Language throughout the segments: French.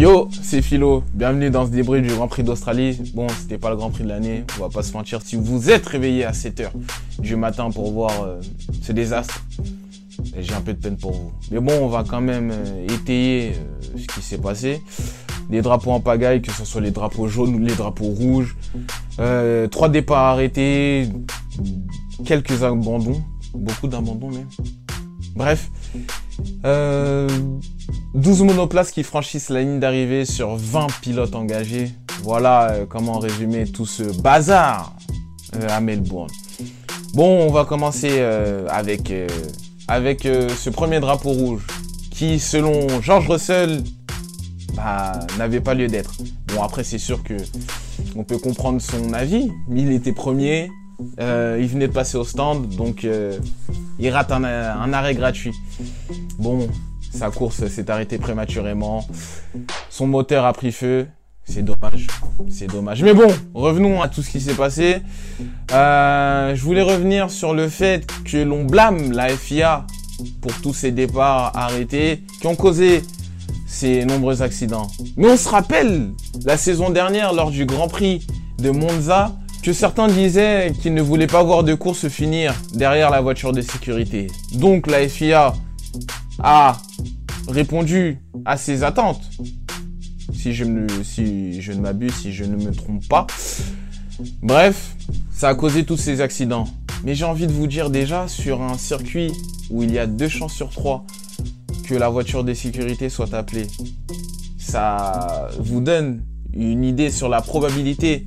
Yo, c'est Philo. Bienvenue dans ce débrief du Grand Prix d'Australie. Bon, c'était pas le Grand Prix de l'année, on va pas se mentir. Si vous êtes réveillé à 7h du matin pour voir euh, ce désastre, j'ai un peu de peine pour vous. Mais bon, on va quand même euh, étayer euh, ce qui s'est passé. Des drapeaux en pagaille, que ce soit les drapeaux jaunes ou les drapeaux rouges. trois départs arrêtés, quelques abandons, beaucoup d'abandons même. Bref, 12 monoplaces qui franchissent la ligne d'arrivée sur 20 pilotes engagés. Voilà euh, comment résumer tout ce bazar euh, à Melbourne. Bon, on va commencer euh, avec, avec ce premier drapeau rouge qui, selon George Russell, bah, n'avait pas lieu d'être. Bon, après, c'est sûr que on peut comprendre son avis. Il était premier, il venait de passer au stand, donc il rate un, un arrêt gratuit. Bon, sa course s'est arrêtée prématurément. Son moteur a pris feu. C'est dommage. C'est dommage. Mais bon, revenons à tout ce qui s'est passé. Euh, je voulais revenir sur le fait que l'on blâme la FIA pour tous ces départs arrêtés qui ont causé ces nombreux accidents. Mais on se rappelle la saison dernière lors du Grand Prix de Monza que certains disaient qu'ils ne voulaient pas voir de course finir derrière la voiture de sécurité. Donc la FIA a répondu à ses attentes. Si je, ne, si je ne m'abuse, si je ne me trompe pas. Bref, ça a causé tous ces accidents. Mais j'ai envie de vous dire déjà, sur un circuit où il y a deux chances sur trois que la voiture de sécurité soit appelée, ça vous donne une idée sur la probabilité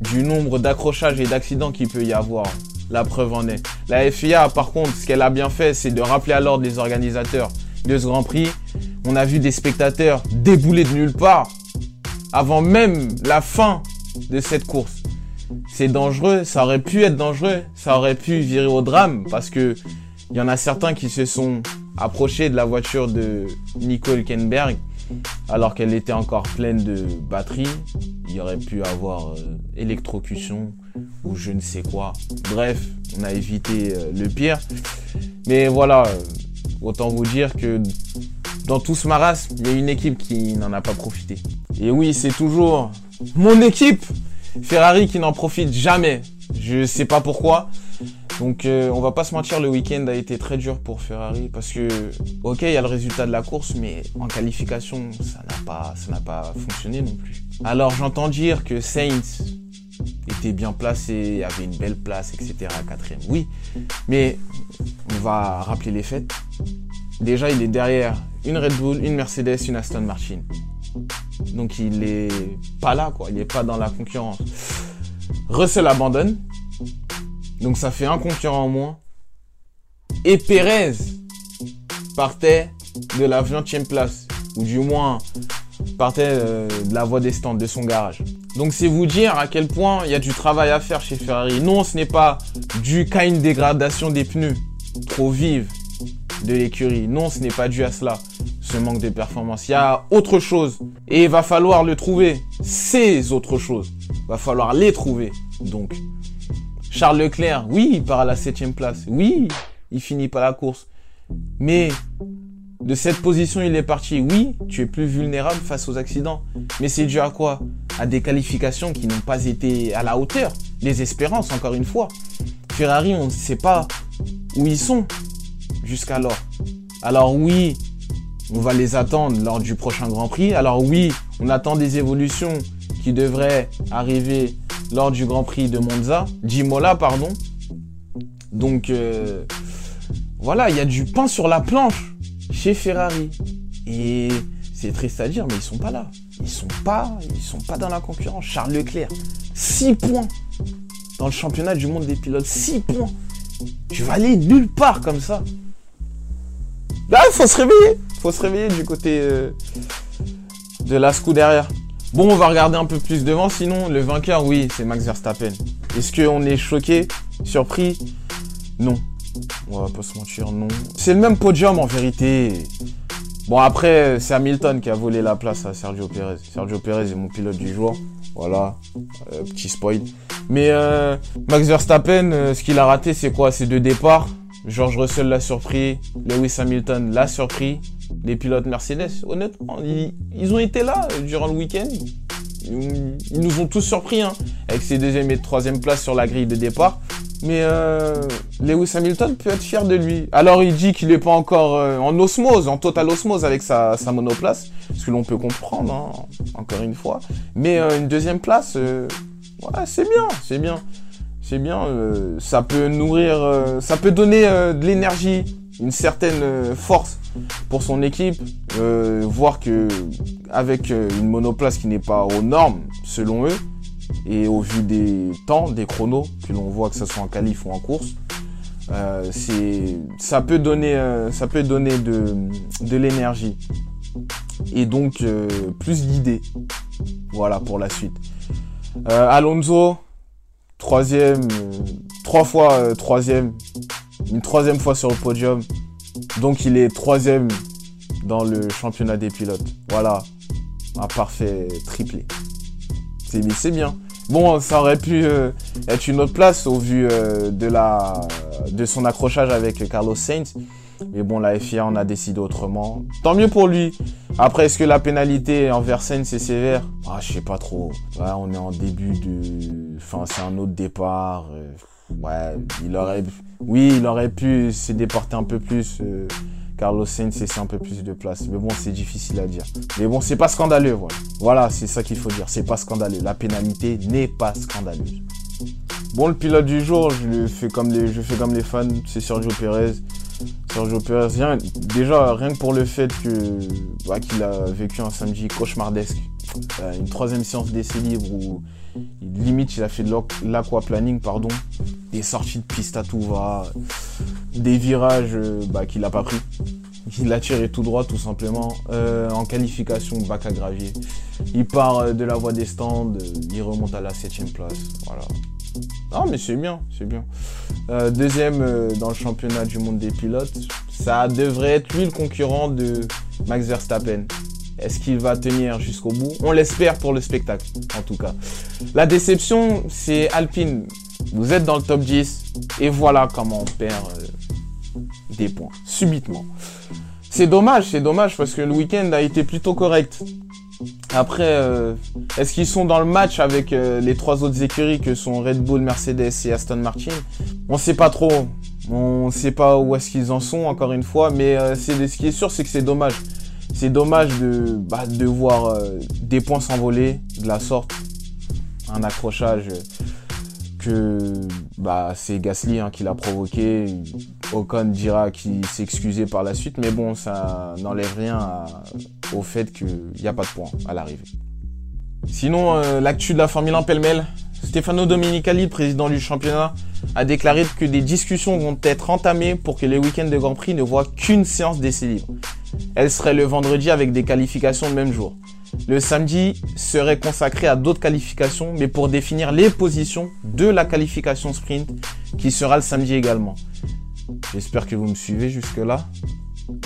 du nombre d'accrochages et d'accidents qu'il peut y avoir. La preuve en est. La FIA, par contre, ce qu'elle a bien fait, c'est de rappeler à l'ordre les organisateurs de ce Grand Prix. On a vu des spectateurs débouler de nulle part avant même la fin de cette course. C'est dangereux, ça aurait pu être dangereux, ça aurait pu virer au drame parce que il y en a certains qui se sont approchés de la voiture de Nicole Kenberg alors qu'elle était encore pleine de batterie. Il aurait pu avoir euh, électrocution ou je ne sais quoi. Bref, on a évité euh, le pire. Mais voilà, Autant vous dire que dans tout ce marasme, il y a une équipe qui n'en a pas profité. Et oui, c'est toujours mon équipe Ferrari qui n'en profite jamais. Je sais pas pourquoi. Donc euh, on va pas se mentir, le week-end a été très dur pour Ferrari parce que ok, il y a le résultat de la course, mais en qualification, ça n'a pas, fonctionné non plus. Alors j'entends dire que Saints était bien placé, avait une belle place, etc. Quatrième, oui, mais on va rappeler les faits. Déjà, il est derrière une Red Bull, une Mercedes, une Aston Martin. Donc il est pas là, quoi. Il est pas dans la concurrence. Russell abandonne. Donc ça fait un concurrent en moins. Et Perez partait de la 20e place. Ou du moins partait euh, de la voie des stands de son garage. Donc c'est vous dire à quel point il y a du travail à faire chez Ferrari. Non, ce n'est pas dû qu'à une dégradation des pneus trop vive de l'écurie. Non, ce n'est pas dû à cela, ce manque de performance. Il y a autre chose. Et il va falloir le trouver. Ces autres choses. Il va falloir les trouver. Donc, Charles Leclerc, oui, il part à la septième place. Oui, il finit pas la course. Mais de cette position, il est parti. Oui, tu es plus vulnérable face aux accidents. Mais c'est dû à quoi? À des qualifications qui n'ont pas été à la hauteur. Les espérances, encore une fois. Ferrari, on ne sait pas où ils sont jusqu'alors. Alors oui, on va les attendre lors du prochain Grand Prix. Alors oui, on attend des évolutions qui devraient arriver lors du Grand Prix de Monza, d'Imola, pardon. Donc euh, voilà, il y a du pain sur la planche chez Ferrari. Et c'est triste à dire, mais ils sont pas là. Ils sont pas, ils sont pas dans la concurrence. Charles Leclerc, 6 points dans le championnat du monde des pilotes, 6 points. Tu vas aller nulle part comme ça. Là, il faut se réveiller. faut se réveiller du côté euh, de Lascaux derrière. Bon, on va regarder un peu plus devant. Sinon, le vainqueur, oui, c'est Max Verstappen. Est-ce qu'on est choqué Surpris? Non. On va pas se mentir, non. C'est le même podium en vérité. Bon, après, c'est Hamilton qui a volé la place à Sergio Perez. Sergio Perez est mon pilote du jour. Voilà, euh, petit spoil. Mais euh, Max Verstappen, euh, ce qu'il a raté, c'est quoi? C'est deux départs. George Russell l'a surpris, Lewis Hamilton l'a surpris, les pilotes Mercedes, honnêtement, ils, ont été là durant le week-end. Ils, nous ont tous surpris hein, avec ses deuxième et troisième places sur la grille de départ. Mais euh, Lewis Hamilton peut être fier de lui. Alors il dit qu'il n'est pas encore euh, en osmose, en total osmose avec sa, monoplace, ce que l'on peut comprendre, hein, encore une fois. Mais euh, une deuxième place, ouais, c'est bien, c'est bien c'est bien, ça peut nourrir, ça peut donner de l'énergie, une certaine force pour son équipe, voir que avec une monoplace qui n'est pas aux normes selon eux, et au vu des temps, des chronos que l'on voit que ce soit en qualif ou en course, c'est, ça peut donner, ça peut donner de, de l'énergie et donc plus d'idées, voilà pour la suite. Alonso, troisième, euh, trois fois euh, troisième, une troisième fois sur le podium. Donc il est troisième dans le championnat des pilotes. Voilà, un parfait triplé. C'est bien. Bon, ça aurait pu euh, être une autre place au vu de, la, de son accrochage avec Carlos Sainz. Mais bon, la FIA en a décidé autrement. Tant mieux pour lui. Après, est-ce que la pénalité envers Sainz est sévère? Ah, je sais pas trop. On est en début de... Enfin, c'est un autre départ. Euh, ouais, il aurait... Oui, il aurait pu se déporter un peu plus. Euh, Carlos Sainz laisser un peu plus de place. Mais bon, c'est difficile à dire. Mais bon, c'est pas scandaleux, voilà. Voilà, c'est ça qu'il faut dire. C'est pas scandaleux. La pénalité n'est pas scandaleuse. Bon, le pilote du jour, je fais comme les, je fais comme les fans, c'est Sergio Perez. Sergio Perez, déjà rien que pour le fait bah, qu'il a vécu un samedi cauchemardesque, une troisième séance d'essai libre où limite il a fait de l'aquaplaning, pardon, des sorties de piste à tout va, des virages euh, bah, qu'il n'a pas pris. Il a tiré tout droit tout simplement euh, en qualification bac à gravier. Il part de la voie des stands, il remonte à la septième place. Voilà. Non, mais c'est bien, c'est bien. Euh, deuxième euh, dans le championnat du monde des pilotes, ça devrait être lui le concurrent de Max Verstappen. Est-ce qu'il va tenir jusqu'au bout? On l'espère pour le spectacle, en tout cas. La déception, c'est Alpine. Vous êtes dans le top 10 et voilà comment on perd euh, des points, subitement. C'est dommage, c'est dommage parce que le week-end a été plutôt correct. Après, euh, est-ce qu'ils sont dans le match avec euh, les trois autres écuries que sont Red Bull, Mercedes et Aston Martin? On sait pas trop. On sait pas où est-ce qu'ils en sont, encore une fois. Mais ce qui est sûr, c'est que c'est dommage. C'est dommage de, bah, voir des points s'envoler de la sorte. Un accrochage bah, c'est Gasly hein, qui l'a provoqué. Ocon dira qu'il s'est excusé par la suite, mais bon, ça n'enlève rien au fait qu'il n'y a pas de points à l'arrivée. Sinon, euh, l'actu de la Formule 1 pêle-mêle, Stefano Domenicali, président du championnat, a déclaré que des discussions vont être entamées pour que les week-ends de Grand Prix ne voient qu'une séance d'essai libre. Elle serait le vendredi avec des qualifications le même jour. Le samedi serait consacré à d'autres qualifications, mais pour définir les positions de la qualification sprint, qui sera le samedi également. J'espère que vous me suivez jusque-là.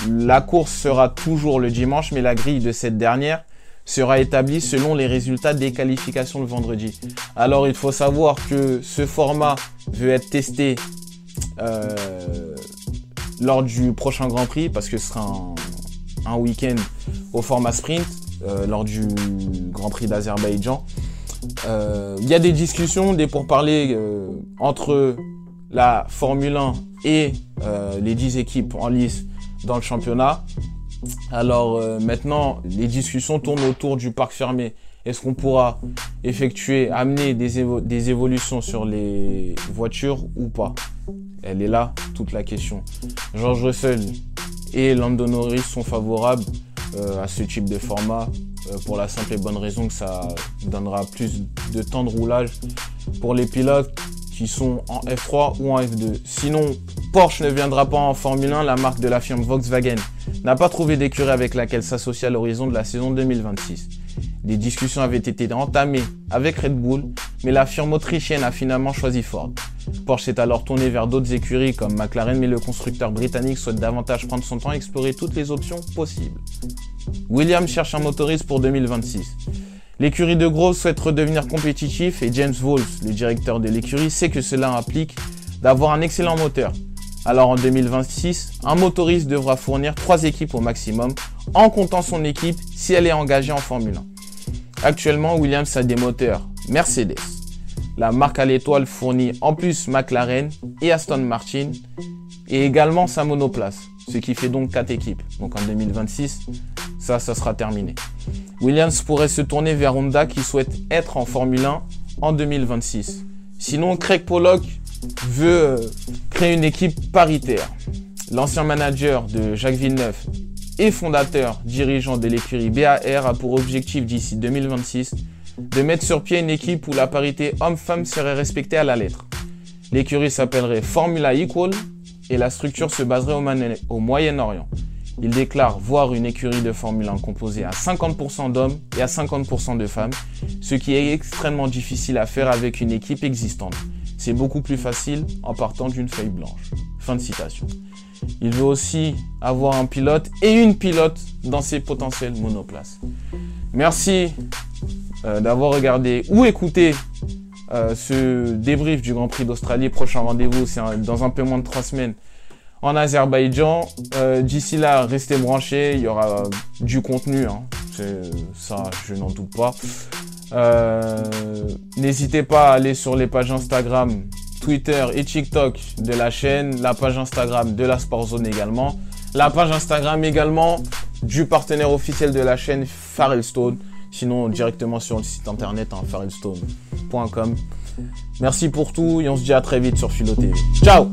La course sera toujours le dimanche, mais la grille de cette dernière sera établie selon les résultats des qualifications le vendredi. Alors il faut savoir que ce format veut être testé euh, lors du prochain Grand Prix, parce que ce sera un week-end au format sprint. Euh, lors du Grand Prix d'Azerbaïdjan. Euh, il y a des discussions, des pourparlers euh, entre la Formule 1 et les 10 équipes en lice dans le championnat. Alors maintenant, les discussions tournent autour du parc fermé. Est-ce qu'on pourra effectuer, amener des, des, évolutions sur les voitures ou pas? Elle est là, toute la question. George Russell et Lando Norris sont favorables euh, à ce type de format euh, pour la simple et bonne raison que ça donnera plus de temps de roulage pour les pilotes qui sont en F3 ou en F2. Sinon, Porsche ne viendra pas en Formule 1, la marque de la firme Volkswagen n'a pas trouvé d'écurie avec laquelle s'associer à l'horizon de la saison 2026. Des discussions avaient été entamées avec Red Bull, mais la firme autrichienne a finalement choisi Ford. Porsche s'est alors tourné vers d'autres écuries comme McLaren, mais le constructeur britannique souhaite davantage prendre son temps et explorer toutes les options possibles. Williams cherche un motoriste pour 2026. L'écurie de Gros souhaite redevenir compétitif et James Wolf, le directeur de l'écurie, sait que cela implique d'avoir un excellent moteur. Alors en 2026, un motoriste devra fournir trois équipes au maximum, en comptant son équipe si elle est engagée en Formule 1. Actuellement, Williams a des moteurs Mercedes. La marque à l'étoile fournit en plus McLaren et Aston Martin et également sa monoplace, ce qui fait donc quatre équipes. Donc en 2026, ça, ça sera terminé. Williams pourrait se tourner vers Honda qui souhaite être en Formule 1 en 2026. Sinon, Craig Pollock veut créer une équipe paritaire. L'ancien manager de Jacques Villeneuve et fondateur, dirigeant de l'écurie BAR a pour objectif d'ici 2026 de mettre sur pied une équipe où la parité homme-femme serait respectée à la lettre. L'écurie s'appellerait Formula Equal et la structure se baserait au, Moyen-Orient. Il déclare voir une écurie de Formule 1 composée à 50% d'hommes et à 50% de femmes, ce qui est extrêmement difficile à faire avec une équipe existante. C'est beaucoup plus facile en partant d'une feuille blanche. Fin de citation. Il veut aussi avoir un pilote et une pilote dans ses potentiels monoplaces. Merci euh, d'avoir regardé ou écouté euh, ce débrief du Grand Prix d'Australie. Prochain rendez-vous, c'est dans un peu moins de trois semaines en Azerbaïdjan. Euh, d'ici là, restez branchés, il y aura du contenu. Hein. Ça, je n'en doute pas. N'hésitez pas à aller sur les pages Instagram, Twitter et TikTok de la chaîne, la page Instagram de la Sport Zone également, la page Instagram également du partenaire officiel de la chaîne, Farrellstone. Sinon, directement sur le site internet, hein, farrellstone.com. Merci pour tout et on se dit à très vite sur Philo TV. Ciao